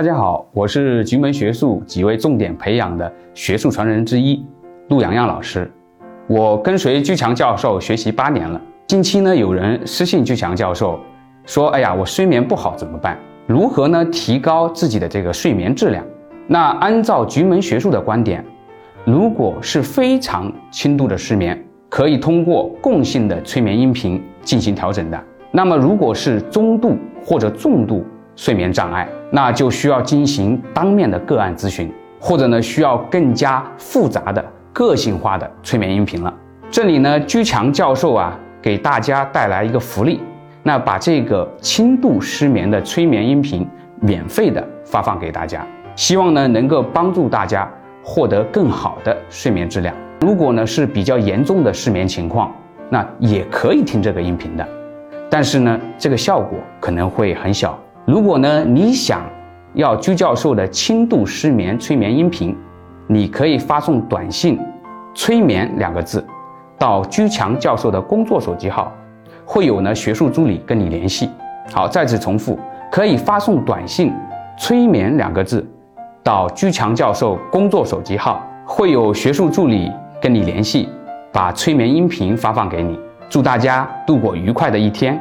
大家好，我是菊门学术几位重点培养的学术传人之一陆洋洋老师。我跟随居强教授学习八年了。近期呢，有人私信居强教授说：“哎呀，我睡眠不好怎么办？如何呢提高自己的这个睡眠质量？”那按照菊门学术的观点，如果是非常轻度的失眠，可以通过共性的催眠音频进行调整的。那么如果是中度或者重度睡眠障碍，那就需要进行当面的个案咨询，或者呢需要更加复杂的个性化的催眠音频了。这里呢，居强教授啊给大家带来一个福利，那把这个轻度失眠的催眠音频免费的发放给大家，希望呢能够帮助大家获得更好的睡眠质量。如果呢是比较严重的失眠情况，那也可以听这个音频的，但是呢这个效果可能会很小。如果呢，你想要居教授的轻度失眠催眠音频，你可以发送短信“催眠”两个字到居强教授的工作手机号，会有呢学术助理跟你联系。好，再次重复，可以发送短信“催眠”两个字到居强教授工作手机号，会有学术助理跟你联系，把催眠音频发放给你。祝大家度过愉快的一天。